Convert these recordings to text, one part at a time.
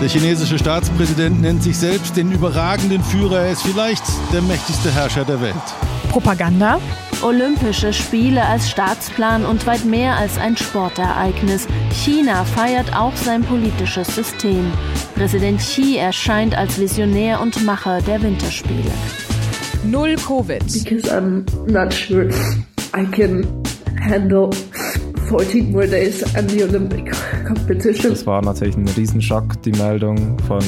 Der chinesische Staatspräsident nennt sich selbst den überragenden Führer. Er ist vielleicht der mächtigste Herrscher der Welt. Propaganda? Olympische Spiele als Staatsplan und weit mehr als ein Sportereignis. China feiert auch sein politisches System. Präsident Xi erscheint als Visionär und Macher der Winterspiele. Null Covid. Because I'm not sure I can handle 14 more days and the Olympic competition. Das war natürlich ein Riesenschock, die Meldung von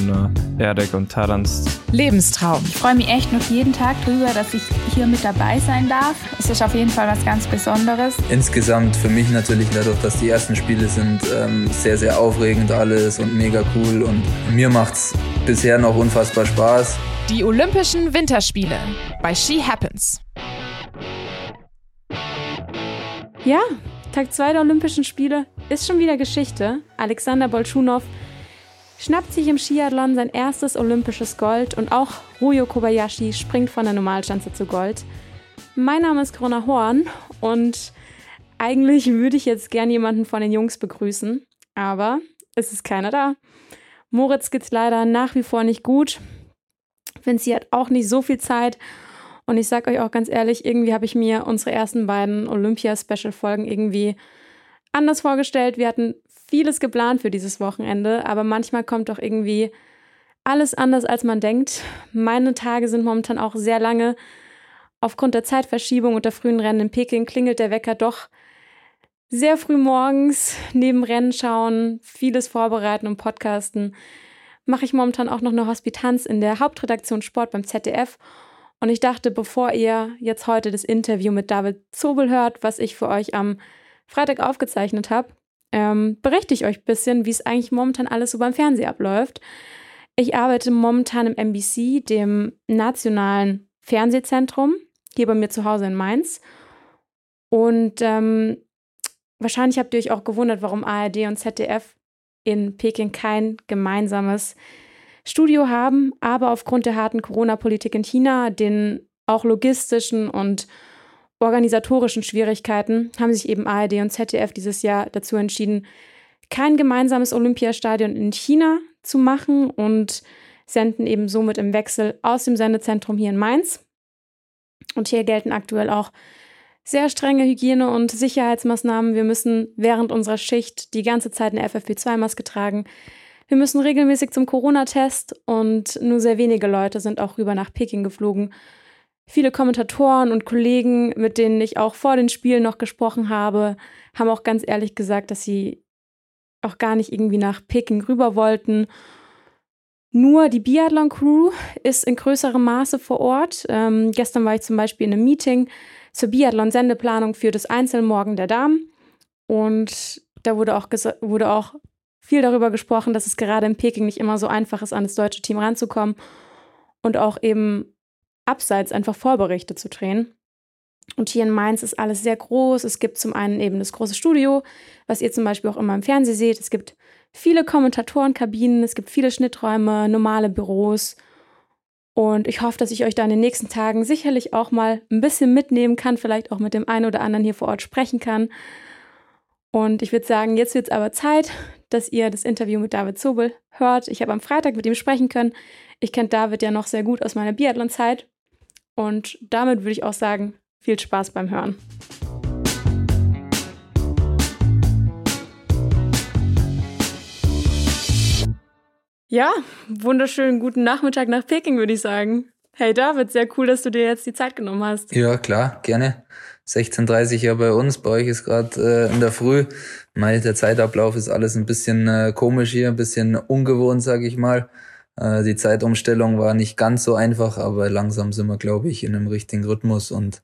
äh, Erdek und Terence. Lebenstraum. Ich freue mich echt noch jeden Tag drüber, dass ich hier mit dabei sein darf. Es ist auf jeden Fall was ganz Besonderes. Insgesamt für mich natürlich dadurch, dass die ersten Spiele sind, ähm, sehr, sehr aufregend alles und mega cool. Und mir macht es bisher noch unfassbar Spaß. Die Olympischen Winterspiele bei She Happens. Ja, Tag 2 der Olympischen Spiele ist schon wieder Geschichte. Alexander Bolschunow schnappt sich im Skiathlon sein erstes olympisches Gold und auch Ruyo Kobayashi springt von der Normalschanze zu Gold. Mein Name ist Corona Horn und eigentlich würde ich jetzt gern jemanden von den Jungs begrüßen, aber es ist keiner da. Moritz geht's leider nach wie vor nicht gut. Vinci hat auch nicht so viel Zeit und ich sag euch auch ganz ehrlich, irgendwie habe ich mir unsere ersten beiden Olympia-Special-Folgen irgendwie anders vorgestellt. Wir hatten vieles geplant für dieses Wochenende, aber manchmal kommt doch irgendwie alles anders, als man denkt. Meine Tage sind momentan auch sehr lange. Aufgrund der Zeitverschiebung und der frühen Rennen in Peking klingelt der Wecker doch sehr früh morgens neben Rennen schauen, vieles vorbereiten und podcasten. Mache ich momentan auch noch eine Hospitanz in der Hauptredaktion Sport beim ZDF und ich dachte, bevor ihr jetzt heute das Interview mit David Zobel hört, was ich für euch am Freitag aufgezeichnet habe, ähm, berichte ich euch ein bisschen, wie es eigentlich momentan alles so beim Fernsehen abläuft. Ich arbeite momentan im MBC, dem nationalen Fernsehzentrum, hier bei mir zu Hause in Mainz. Und ähm, wahrscheinlich habt ihr euch auch gewundert, warum ARD und ZDF in Peking kein gemeinsames Studio haben, aber aufgrund der harten Corona-Politik in China, den auch logistischen und organisatorischen Schwierigkeiten, haben sich eben ARD und ZDF dieses Jahr dazu entschieden, kein gemeinsames Olympiastadion in China zu machen und senden eben somit im Wechsel aus dem Sendezentrum hier in Mainz. Und hier gelten aktuell auch sehr strenge Hygiene- und Sicherheitsmaßnahmen. Wir müssen während unserer Schicht die ganze Zeit eine FFP2-Maske tragen. Wir müssen regelmäßig zum Corona-Test und nur sehr wenige Leute sind auch rüber nach Peking geflogen. Viele Kommentatoren und Kollegen, mit denen ich auch vor den Spielen noch gesprochen habe, haben auch ganz ehrlich gesagt, dass sie auch gar nicht irgendwie nach Peking rüber wollten. Nur die Biathlon-Crew ist in größerem Maße vor Ort. Ähm, gestern war ich zum Beispiel in einem Meeting zur Biathlon-Sendeplanung für das Einzelmorgen der Damen. Und da wurde auch, wurde auch viel darüber gesprochen, dass es gerade in Peking nicht immer so einfach ist, an das deutsche Team ranzukommen und auch eben abseits einfach Vorberichte zu drehen. Und hier in Mainz ist alles sehr groß. Es gibt zum einen eben das große Studio, was ihr zum Beispiel auch immer im Fernsehen seht. Es gibt viele Kommentatorenkabinen, es gibt viele Schnitträume, normale Büros. Und ich hoffe, dass ich euch da in den nächsten Tagen sicherlich auch mal ein bisschen mitnehmen kann, vielleicht auch mit dem einen oder anderen hier vor Ort sprechen kann. Und ich würde sagen, jetzt wird es aber Zeit, dass ihr das Interview mit David Zobel hört. Ich habe am Freitag mit ihm sprechen können. Ich kenne David ja noch sehr gut aus meiner Biathlon-Zeit. Und damit würde ich auch sagen, viel Spaß beim Hören. Ja, wunderschönen guten Nachmittag nach Peking, würde ich sagen. Hey David, sehr cool, dass du dir jetzt die Zeit genommen hast. Ja, klar, gerne. 16.30 ja bei uns, bei euch ist gerade äh, in der Früh. Mal der Zeitablauf ist alles ein bisschen äh, komisch hier, ein bisschen ungewohnt, sage ich mal. Äh, die Zeitumstellung war nicht ganz so einfach, aber langsam sind wir, glaube ich, in einem richtigen Rhythmus und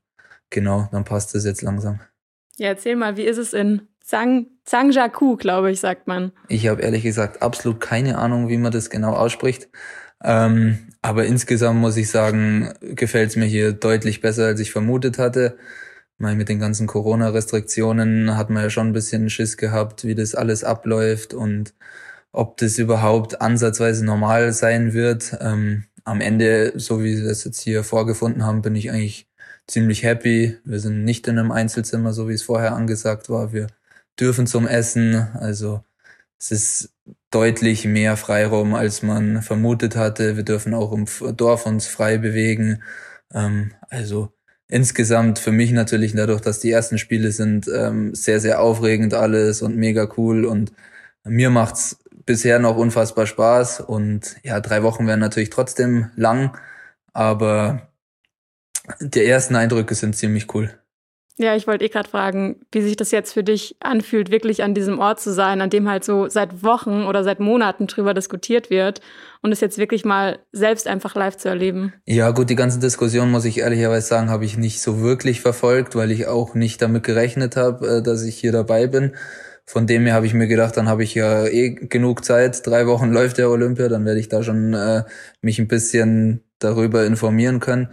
genau, dann passt es jetzt langsam. Ja, erzähl mal, wie ist es in Zhang, Zhangjiakou, glaube ich, sagt man. Ich habe ehrlich gesagt absolut keine Ahnung, wie man das genau ausspricht. Ähm, aber insgesamt muss ich sagen, gefällt es mir hier deutlich besser, als ich vermutet hatte. Mal mit den ganzen Corona-Restriktionen hat man ja schon ein bisschen Schiss gehabt, wie das alles abläuft und ob das überhaupt ansatzweise normal sein wird. Ähm, am Ende, so wie wir das jetzt hier vorgefunden haben, bin ich eigentlich ziemlich happy. Wir sind nicht in einem Einzelzimmer, so wie es vorher angesagt war. Wir dürfen zum Essen. Also es ist deutlich mehr Freiraum, als man vermutet hatte. Wir dürfen auch im Dorf uns frei bewegen. Ähm, also insgesamt für mich natürlich dadurch, dass die ersten Spiele sind, ähm, sehr, sehr aufregend alles und mega cool. Und mir macht's bisher noch unfassbar Spaß. Und ja, drei Wochen wären natürlich trotzdem lang, aber die ersten Eindrücke sind ziemlich cool. Ja, ich wollte eh gerade fragen, wie sich das jetzt für dich anfühlt, wirklich an diesem Ort zu sein, an dem halt so seit Wochen oder seit Monaten drüber diskutiert wird und es jetzt wirklich mal selbst einfach live zu erleben. Ja, gut, die ganze Diskussion, muss ich ehrlicherweise sagen, habe ich nicht so wirklich verfolgt, weil ich auch nicht damit gerechnet habe, äh, dass ich hier dabei bin. Von dem her habe ich mir gedacht, dann habe ich ja eh genug Zeit. Drei Wochen läuft der Olympia, dann werde ich da schon äh, mich ein bisschen darüber informieren können.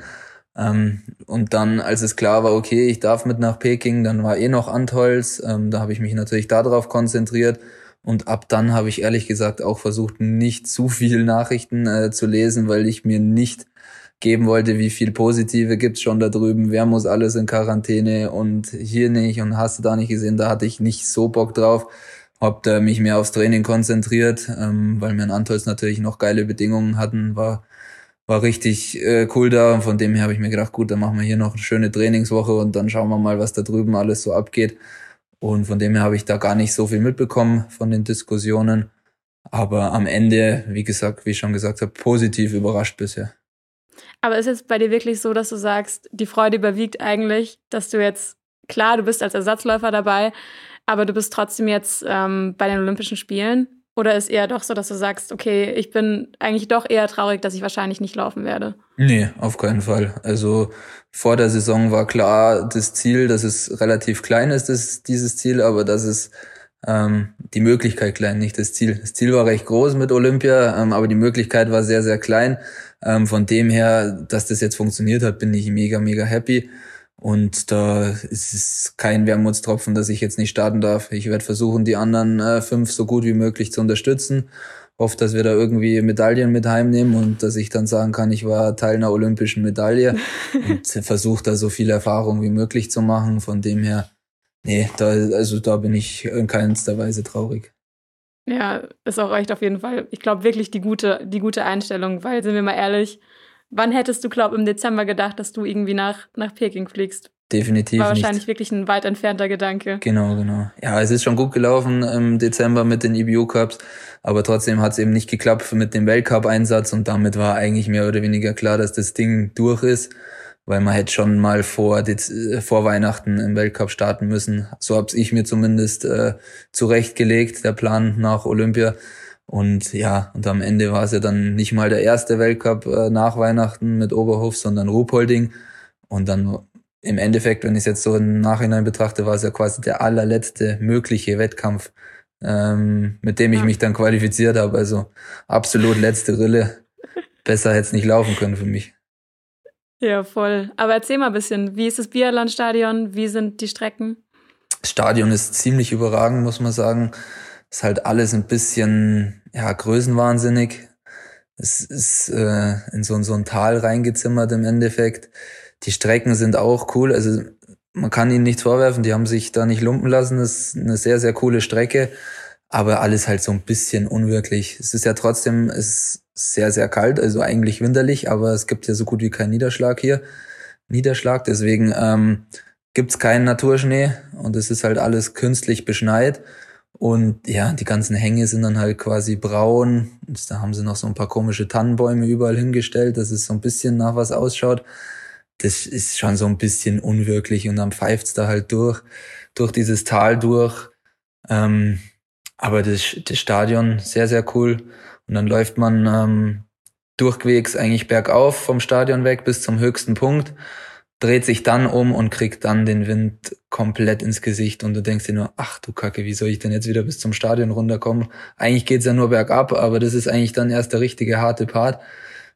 Ähm, und dann, als es klar war, okay, ich darf mit nach Peking, dann war eh noch Antholz. Ähm, da habe ich mich natürlich darauf konzentriert. Und ab dann habe ich ehrlich gesagt auch versucht, nicht zu viel Nachrichten äh, zu lesen, weil ich mir nicht geben wollte, wie viel Positive gibt's schon da drüben, wer muss alles in Quarantäne und hier nicht und hast du da nicht gesehen, da hatte ich nicht so Bock drauf. Hab da mich mehr aufs Training konzentriert, ähm, weil wir in Antolz natürlich noch geile Bedingungen hatten, war war richtig äh, cool da und von dem her habe ich mir gedacht, gut, dann machen wir hier noch eine schöne Trainingswoche und dann schauen wir mal, was da drüben alles so abgeht. Und von dem her habe ich da gar nicht so viel mitbekommen von den Diskussionen. Aber am Ende, wie gesagt, wie ich schon gesagt habe, positiv überrascht bisher. Aber ist es bei dir wirklich so, dass du sagst, die Freude überwiegt eigentlich, dass du jetzt, klar, du bist als Ersatzläufer dabei, aber du bist trotzdem jetzt ähm, bei den Olympischen Spielen? Oder ist eher doch so, dass du sagst, okay, ich bin eigentlich doch eher traurig, dass ich wahrscheinlich nicht laufen werde? Nee, auf keinen Fall. Also vor der Saison war klar das Ziel, dass es relativ klein ist, das, dieses Ziel, aber dass es ähm, die Möglichkeit klein, nicht das Ziel. Das Ziel war recht groß mit Olympia, ähm, aber die Möglichkeit war sehr, sehr klein. Ähm, von dem her, dass das jetzt funktioniert hat, bin ich mega, mega happy. Und da ist es kein Wermutstropfen, dass ich jetzt nicht starten darf. Ich werde versuchen, die anderen äh, fünf so gut wie möglich zu unterstützen. Hoffe, dass wir da irgendwie Medaillen mit heimnehmen und dass ich dann sagen kann, ich war Teil einer olympischen Medaille und versuche da so viel Erfahrung wie möglich zu machen. Von dem her, nee, da, also da bin ich in keinster Weise traurig. Ja, ist auch echt auf jeden Fall. Ich glaube wirklich die gute, die gute Einstellung, weil sind wir mal ehrlich, Wann hättest du, glaub, im Dezember gedacht, dass du irgendwie nach, nach Peking fliegst? Definitiv. War wahrscheinlich nicht. wirklich ein weit entfernter Gedanke. Genau, genau. Ja, es ist schon gut gelaufen im Dezember mit den EBU Cups, aber trotzdem hat es eben nicht geklappt mit dem Weltcup-Einsatz und damit war eigentlich mehr oder weniger klar, dass das Ding durch ist, weil man hätte schon mal vor, vor Weihnachten im Weltcup starten müssen. So hab's ich mir zumindest äh, zurechtgelegt, der Plan nach Olympia. Und ja, und am Ende war es ja dann nicht mal der erste Weltcup äh, nach Weihnachten mit Oberhof, sondern Ruhpolding. Und dann im Endeffekt, wenn ich es jetzt so im Nachhinein betrachte, war es ja quasi der allerletzte mögliche Wettkampf, ähm, mit dem ich mich dann qualifiziert habe. Also absolut letzte Rille. Besser hätte es nicht laufen können für mich. Ja, voll. Aber erzähl mal ein bisschen, wie ist das Biathlon-Stadion? Wie sind die Strecken? Das Stadion ist ziemlich überragend, muss man sagen. Ist halt alles ein bisschen, ja, größenwahnsinnig. Es ist äh, in so, so ein Tal reingezimmert im Endeffekt. Die Strecken sind auch cool. Also man kann ihnen nichts vorwerfen. Die haben sich da nicht lumpen lassen. Das ist eine sehr, sehr coole Strecke. Aber alles halt so ein bisschen unwirklich. Es ist ja trotzdem, es ist sehr, sehr kalt, also eigentlich winterlich, aber es gibt ja so gut wie keinen Niederschlag hier. Niederschlag, deswegen ähm, gibt keinen Naturschnee und es ist halt alles künstlich beschneit. Und ja, die ganzen Hänge sind dann halt quasi braun. Und da haben sie noch so ein paar komische Tannenbäume überall hingestellt, dass es so ein bisschen nach was ausschaut. Das ist schon so ein bisschen unwirklich und dann pfeift's da halt durch, durch dieses Tal durch. Ähm, aber das, das Stadion sehr, sehr cool. Und dann läuft man ähm, durchwegs eigentlich bergauf vom Stadion weg bis zum höchsten Punkt dreht sich dann um und kriegt dann den Wind komplett ins Gesicht und du denkst dir nur, ach du Kacke, wie soll ich denn jetzt wieder bis zum Stadion runterkommen? Eigentlich geht's ja nur bergab, aber das ist eigentlich dann erst der richtige harte Part.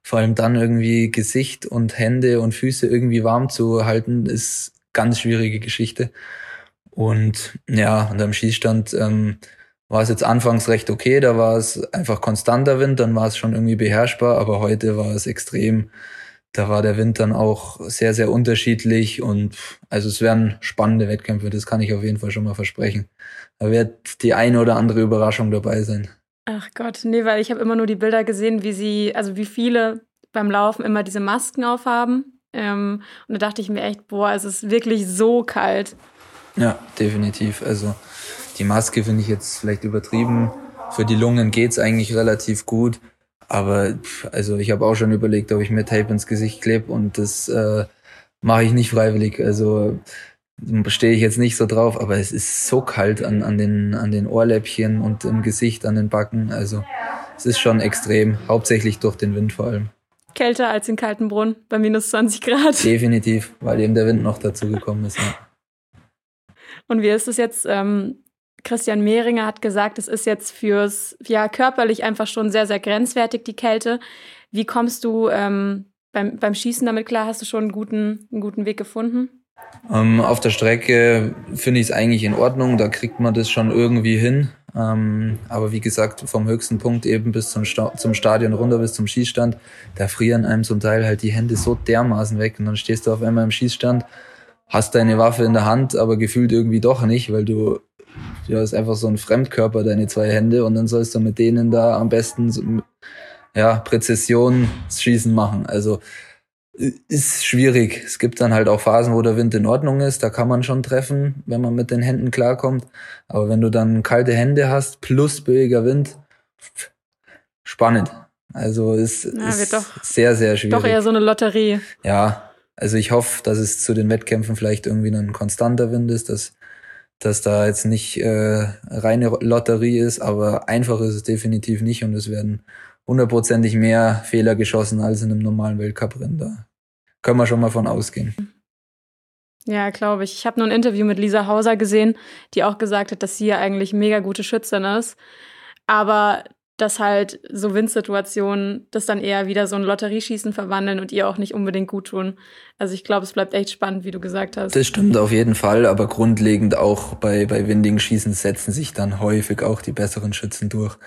Vor allem dann irgendwie Gesicht und Hände und Füße irgendwie warm zu halten, ist ganz schwierige Geschichte. Und ja, und am Schießstand ähm, war es jetzt anfangs recht okay, da war es einfach konstanter Wind, dann war es schon irgendwie beherrschbar, aber heute war es extrem da war der Wind dann auch sehr, sehr unterschiedlich und also es werden spannende Wettkämpfe, das kann ich auf jeden Fall schon mal versprechen. Da wird die eine oder andere Überraschung dabei sein. Ach Gott, nee, weil ich habe immer nur die Bilder gesehen, wie sie, also wie viele beim Laufen immer diese Masken aufhaben. Ähm, und da dachte ich mir echt, boah, es ist wirklich so kalt. Ja, definitiv. Also die Maske finde ich jetzt vielleicht übertrieben. Für die Lungen geht's eigentlich relativ gut. Aber also ich habe auch schon überlegt, ob ich mir Tape ins Gesicht klebe und das äh, mache ich nicht freiwillig. Also stehe ich jetzt nicht so drauf, aber es ist so kalt an, an, den, an den Ohrläppchen und im Gesicht, an den Backen. Also es ist schon extrem, hauptsächlich durch den Wind vor allem. Kälter als in Kaltenbrunn bei minus 20 Grad. Definitiv, weil eben der Wind noch dazu gekommen ist. Ja. Und wie ist es jetzt? Ähm, Christian Mehringer hat gesagt, es ist jetzt fürs, ja, körperlich einfach schon sehr, sehr grenzwertig, die Kälte. Wie kommst du ähm, beim, beim Schießen damit klar? Hast du schon einen guten, einen guten Weg gefunden? Ähm, auf der Strecke finde ich es eigentlich in Ordnung, da kriegt man das schon irgendwie hin. Ähm, aber wie gesagt, vom höchsten Punkt eben bis zum, Sta zum Stadion runter, bis zum Schießstand, da frieren einem zum Teil halt die Hände so dermaßen weg und dann stehst du auf einmal im Schießstand, hast deine Waffe in der Hand, aber gefühlt irgendwie doch nicht, weil du, ja, ist einfach so ein Fremdkörper, deine zwei Hände und dann sollst du mit denen da am besten, ja, Präzision schießen machen. Also, ist schwierig. Es gibt dann halt auch Phasen, wo der Wind in Ordnung ist. Da kann man schon treffen, wenn man mit den Händen klarkommt. Aber wenn du dann kalte Hände hast plus böiger Wind, spannend. Also ist, ja, ist sehr, sehr schwierig. Doch eher so eine Lotterie. Ja, also ich hoffe, dass es zu den Wettkämpfen vielleicht irgendwie ein konstanter Wind ist, dass, dass da jetzt nicht äh, reine Lotterie ist, aber einfach ist es definitiv nicht und es werden hundertprozentig mehr Fehler geschossen als in einem normalen Weltcuprennen. Da können wir schon mal von ausgehen. Ja, glaube ich. Ich habe nur ein Interview mit Lisa Hauser gesehen, die auch gesagt hat, dass sie ja eigentlich mega gute Schützin ist. Aber dass halt so Windsituationen das dann eher wieder so ein Lotterieschießen verwandeln und ihr auch nicht unbedingt gut tun. Also ich glaube, es bleibt echt spannend, wie du gesagt hast. Das stimmt auf jeden Fall, aber grundlegend auch bei, bei windigen Schießen setzen sich dann häufig auch die besseren Schützen durch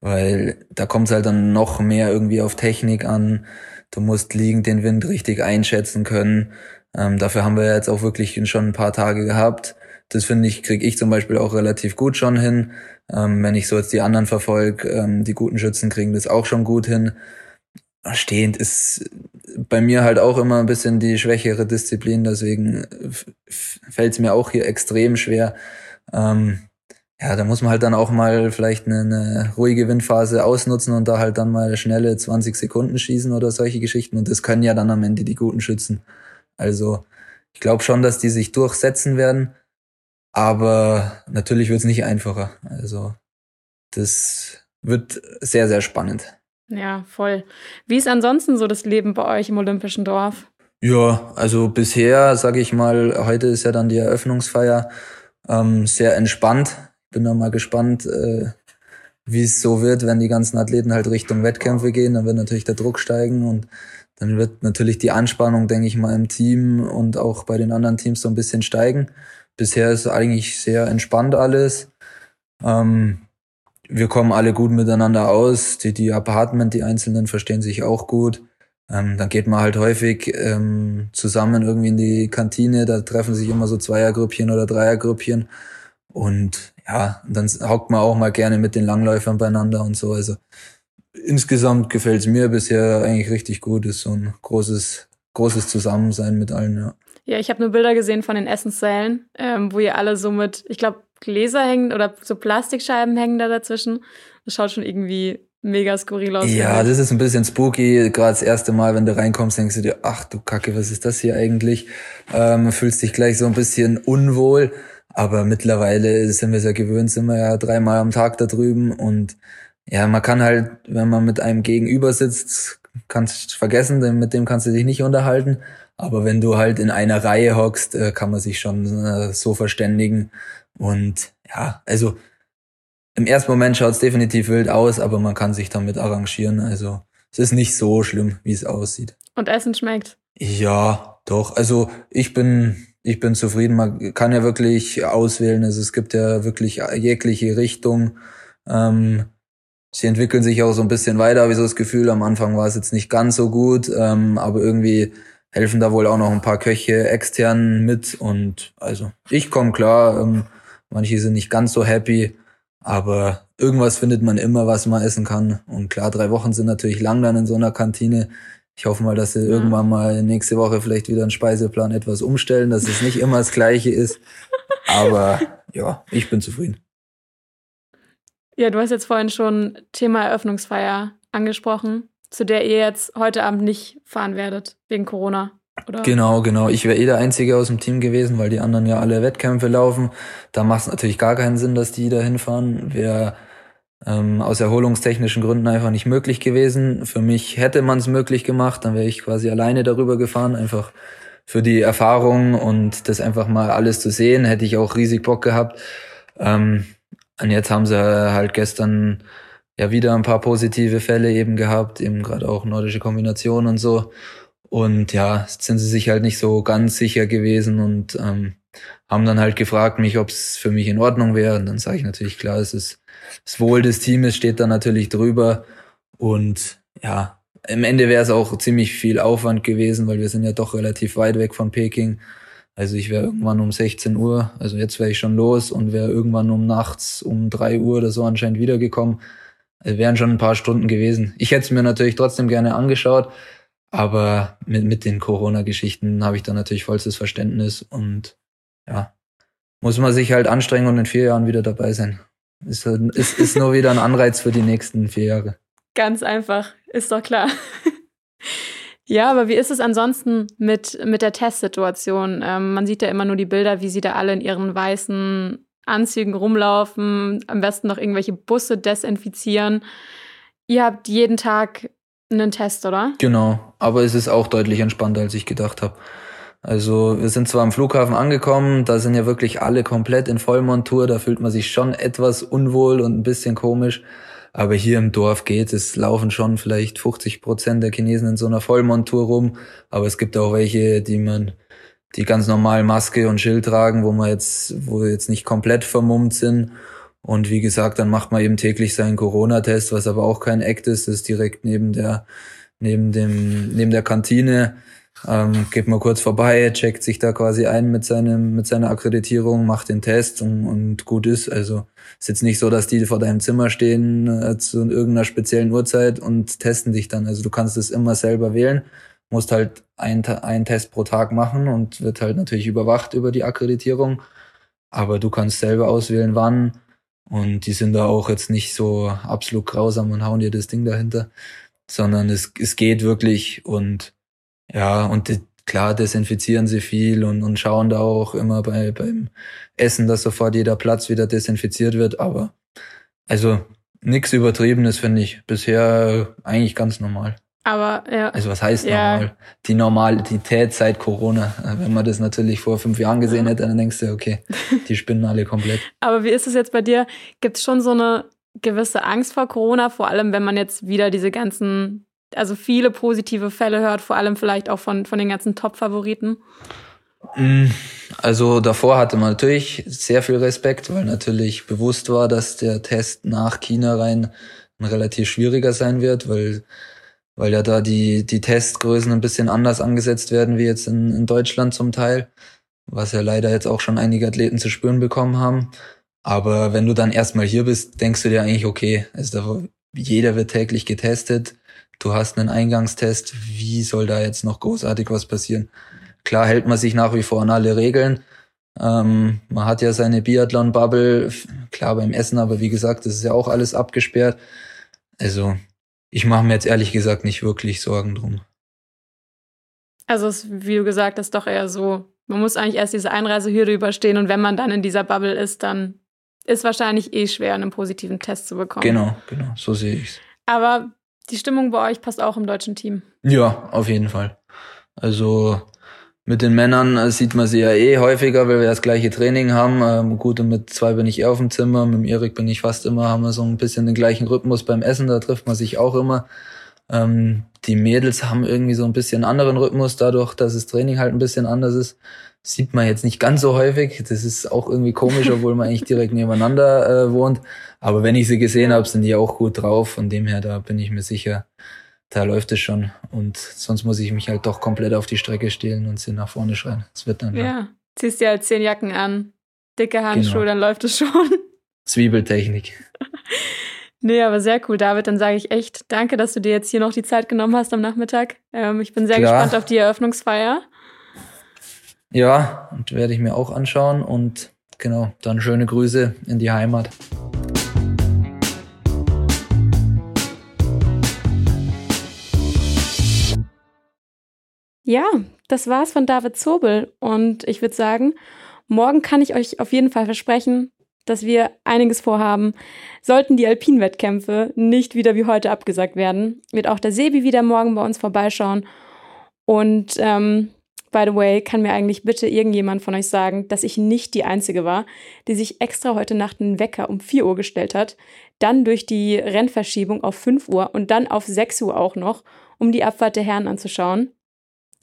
weil da kommt es halt dann noch mehr irgendwie auf Technik an. Du musst liegend den Wind richtig einschätzen können. Ähm, dafür haben wir jetzt auch wirklich schon ein paar Tage gehabt. Das finde ich, kriege ich zum Beispiel auch relativ gut schon hin. Ähm, wenn ich so jetzt die anderen verfolge, ähm, die guten Schützen kriegen das auch schon gut hin. Stehend ist bei mir halt auch immer ein bisschen die schwächere Disziplin, deswegen fällt es mir auch hier extrem schwer. Ähm, ja, da muss man halt dann auch mal vielleicht eine, eine ruhige Windphase ausnutzen und da halt dann mal schnelle 20 Sekunden schießen oder solche Geschichten. Und das können ja dann am Ende die guten Schützen. Also ich glaube schon, dass die sich durchsetzen werden. Aber natürlich wird es nicht einfacher. Also das wird sehr, sehr spannend. Ja, voll. Wie ist ansonsten so das Leben bei euch im Olympischen Dorf? Ja, also bisher, sage ich mal, heute ist ja dann die Eröffnungsfeier, ähm, sehr entspannt bin da mal gespannt, äh, wie es so wird, wenn die ganzen Athleten halt Richtung Wettkämpfe gehen. Dann wird natürlich der Druck steigen und dann wird natürlich die Anspannung, denke ich mal, im Team und auch bei den anderen Teams so ein bisschen steigen. Bisher ist eigentlich sehr entspannt alles. Ähm, wir kommen alle gut miteinander aus. Die, die Apartment, die Einzelnen verstehen sich auch gut. Ähm, dann geht man halt häufig ähm, zusammen irgendwie in die Kantine. Da treffen sich immer so Zweiergrüppchen oder Dreiergrüppchen. Und ja, dann hockt man auch mal gerne mit den Langläufern beieinander und so. Also insgesamt gefällt es mir bisher eigentlich richtig gut. Ist so ein großes, großes Zusammensein mit allen, ja. Ja, ich habe nur Bilder gesehen von den Essenssälen, ähm, wo ihr alle so mit, ich glaube, Gläser hängen oder so Plastikscheiben hängen da dazwischen. Das schaut schon irgendwie mega skurril aus. Ja, das ist ein bisschen spooky. Gerade das erste Mal, wenn du reinkommst, denkst du dir, ach du Kacke, was ist das hier eigentlich? Ähm, fühlst dich gleich so ein bisschen unwohl. Aber mittlerweile sind wir es ja gewöhnt, sind wir ja dreimal am Tag da drüben und ja, man kann halt, wenn man mit einem gegenüber sitzt, kannst vergessen, denn mit dem kannst du dich nicht unterhalten. Aber wenn du halt in einer Reihe hockst, äh, kann man sich schon äh, so verständigen. Und ja, also im ersten Moment schaut es definitiv wild aus, aber man kann sich damit arrangieren. Also es ist nicht so schlimm, wie es aussieht. Und Essen schmeckt? Ja, doch. Also ich bin ich bin zufrieden. Man kann ja wirklich auswählen. Also es gibt ja wirklich jegliche Richtung. Ähm, sie entwickeln sich auch so ein bisschen weiter, habe ich so das Gefühl. Am Anfang war es jetzt nicht ganz so gut, ähm, aber irgendwie helfen da wohl auch noch ein paar Köche extern mit. Und also ich komme klar. Ähm, manche sind nicht ganz so happy. Aber irgendwas findet man immer, was man essen kann. Und klar, drei Wochen sind natürlich lang dann in so einer Kantine. Ich hoffe mal, dass sie ja. irgendwann mal nächste Woche vielleicht wieder einen Speiseplan etwas umstellen, dass es nicht immer das Gleiche ist. Aber ja, ich bin zufrieden. Ja, du hast jetzt vorhin schon Thema Eröffnungsfeier angesprochen, zu der ihr jetzt heute Abend nicht fahren werdet, wegen Corona. Oder? Genau, genau. Ich wäre eh der Einzige aus dem Team gewesen, weil die anderen ja alle Wettkämpfe laufen. Da macht es natürlich gar keinen Sinn, dass die da hinfahren. Wäre ähm, aus erholungstechnischen Gründen einfach nicht möglich gewesen. Für mich hätte man es möglich gemacht, dann wäre ich quasi alleine darüber gefahren, einfach für die Erfahrung und das einfach mal alles zu sehen, hätte ich auch riesig Bock gehabt. Ähm, und jetzt haben sie halt gestern ja wieder ein paar positive Fälle eben gehabt, eben gerade auch nordische Kombination und so. Und ja, sind sie sich halt nicht so ganz sicher gewesen und ähm, haben dann halt gefragt mich, ob es für mich in Ordnung wäre. Und dann sage ich natürlich klar, es ist das Wohl des Teams steht da natürlich drüber. Und ja, im Ende wäre es auch ziemlich viel Aufwand gewesen, weil wir sind ja doch relativ weit weg von Peking. Also ich wäre irgendwann um 16 Uhr, also jetzt wäre ich schon los und wäre irgendwann um nachts um 3 Uhr oder so anscheinend wiedergekommen. Also wären schon ein paar Stunden gewesen. Ich hätte es mir natürlich trotzdem gerne angeschaut, aber mit, mit den Corona-Geschichten habe ich da natürlich vollstes Verständnis und ja, muss man sich halt anstrengen und in vier Jahren wieder dabei sein. Ist, ist, ist nur wieder ein Anreiz für die nächsten vier Jahre. Ganz einfach, ist doch klar. ja, aber wie ist es ansonsten mit, mit der Testsituation? Ähm, man sieht ja immer nur die Bilder, wie sie da alle in ihren weißen Anzügen rumlaufen, am besten noch irgendwelche Busse desinfizieren. Ihr habt jeden Tag einen Test, oder? Genau, aber es ist auch deutlich entspannter, als ich gedacht habe. Also wir sind zwar am Flughafen angekommen, da sind ja wirklich alle komplett in Vollmontur, da fühlt man sich schon etwas unwohl und ein bisschen komisch. Aber hier im Dorf geht es, laufen schon vielleicht 50 Prozent der Chinesen in so einer Vollmontur rum. Aber es gibt auch welche, die man, die ganz normal Maske und Schild tragen, wo man jetzt, wo wir jetzt nicht komplett vermummt sind. Und wie gesagt, dann macht man eben täglich seinen Corona-Test, was aber auch kein Act ist, das ist direkt neben der, neben dem, neben der Kantine. Ähm, geht mal kurz vorbei, checkt sich da quasi ein mit seinem, mit seiner Akkreditierung, macht den Test und, und gut ist. Also ist jetzt nicht so, dass die vor deinem Zimmer stehen äh, zu irgendeiner speziellen Uhrzeit und testen dich dann. Also du kannst es immer selber wählen, musst halt einen, einen Test pro Tag machen und wird halt natürlich überwacht über die Akkreditierung. Aber du kannst selber auswählen, wann. Und die sind da auch jetzt nicht so absolut grausam und hauen dir das Ding dahinter, sondern es, es geht wirklich und ja, und die, klar desinfizieren sie viel und, und schauen da auch immer bei, beim Essen, dass sofort jeder Platz wieder desinfiziert wird. Aber also nichts Übertriebenes finde ich bisher eigentlich ganz normal. Aber ja. Also was heißt ja. normal? Die Normalität seit Corona. Wenn man das natürlich vor fünf Jahren gesehen hätte, dann denkst du, okay, die spinnen alle komplett. Aber wie ist es jetzt bei dir? Gibt es schon so eine gewisse Angst vor Corona, vor allem wenn man jetzt wieder diese ganzen also viele positive Fälle hört, vor allem vielleicht auch von, von den ganzen Top-Favoriten? Mm, also davor hatte man natürlich sehr viel Respekt, weil natürlich bewusst war, dass der Test nach China rein ein relativ schwieriger sein wird, weil, weil ja da die, die Testgrößen ein bisschen anders angesetzt werden wie jetzt in, in Deutschland zum Teil, was ja leider jetzt auch schon einige Athleten zu spüren bekommen haben. Aber wenn du dann erstmal hier bist, denkst du dir eigentlich, okay, also jeder wird täglich getestet du hast einen Eingangstest, wie soll da jetzt noch großartig was passieren? Klar hält man sich nach wie vor an alle Regeln. Ähm, man hat ja seine Biathlon-Bubble, klar beim Essen, aber wie gesagt, das ist ja auch alles abgesperrt. Also ich mache mir jetzt ehrlich gesagt nicht wirklich Sorgen drum. Also es, wie du gesagt hast, doch eher so, man muss eigentlich erst diese Einreisehürde überstehen und wenn man dann in dieser Bubble ist, dann ist wahrscheinlich eh schwer, einen positiven Test zu bekommen. Genau, genau, so sehe ich's. Aber die Stimmung bei euch passt auch im deutschen Team. Ja, auf jeden Fall. Also mit den Männern äh, sieht man sie ja eh häufiger, weil wir das gleiche Training haben. Ähm, gut, und mit zwei bin ich eher auf dem Zimmer, mit dem Erik bin ich fast immer, haben wir so ein bisschen den gleichen Rhythmus beim Essen, da trifft man sich auch immer. Ähm, die Mädels haben irgendwie so ein bisschen anderen Rhythmus, dadurch, dass das Training halt ein bisschen anders ist. Sieht man jetzt nicht ganz so häufig. Das ist auch irgendwie komisch, obwohl man eigentlich direkt nebeneinander äh, wohnt. Aber wenn ich sie gesehen habe, sind die auch gut drauf. Von dem her, da bin ich mir sicher, da läuft es schon. Und sonst muss ich mich halt doch komplett auf die Strecke stehlen und sie nach vorne schreien. Es wird dann. Ja, ja. ziehst dir halt zehn Jacken an, dicke Handschuhe, genau. dann läuft es schon. Zwiebeltechnik. Nee, aber sehr cool, David. Dann sage ich echt danke, dass du dir jetzt hier noch die Zeit genommen hast am Nachmittag. Ähm, ich bin sehr Klar. gespannt auf die Eröffnungsfeier. Ja, und werde ich mir auch anschauen und genau, dann schöne Grüße in die Heimat. Ja, das war's von David Zobel und ich würde sagen, morgen kann ich euch auf jeden Fall versprechen, dass wir einiges vorhaben. Sollten die Alpin-Wettkämpfe nicht wieder wie heute abgesagt werden, wird auch der Sebi wieder morgen bei uns vorbeischauen. Und ähm, by the way, kann mir eigentlich bitte irgendjemand von euch sagen, dass ich nicht die Einzige war, die sich extra heute Nacht einen Wecker um 4 Uhr gestellt hat, dann durch die Rennverschiebung auf 5 Uhr und dann auf 6 Uhr auch noch, um die Abfahrt der Herren anzuschauen.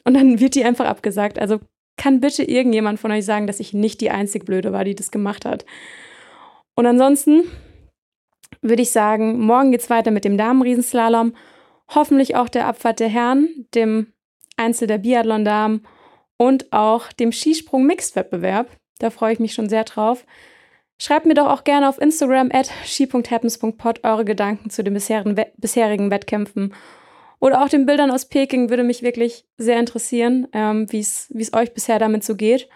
Und dann wird die einfach abgesagt. Also kann bitte irgendjemand von euch sagen, dass ich nicht die einzig Blöde war, die das gemacht hat. Und ansonsten würde ich sagen, morgen geht es weiter mit dem Damenriesenslalom. Hoffentlich auch der Abfahrt der Herren, dem Einzel der Biathlon-Damen und auch dem Skisprung-Mixed-Wettbewerb. Da freue ich mich schon sehr drauf. Schreibt mir doch auch gerne auf Instagram at ski.happens.pod eure Gedanken zu den bisherigen Wettkämpfen oder auch den Bildern aus Peking würde mich wirklich sehr interessieren, ähm, wie es euch bisher damit so geht.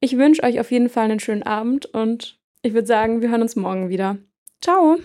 Ich wünsche euch auf jeden Fall einen schönen Abend und ich würde sagen, wir hören uns morgen wieder. Ciao!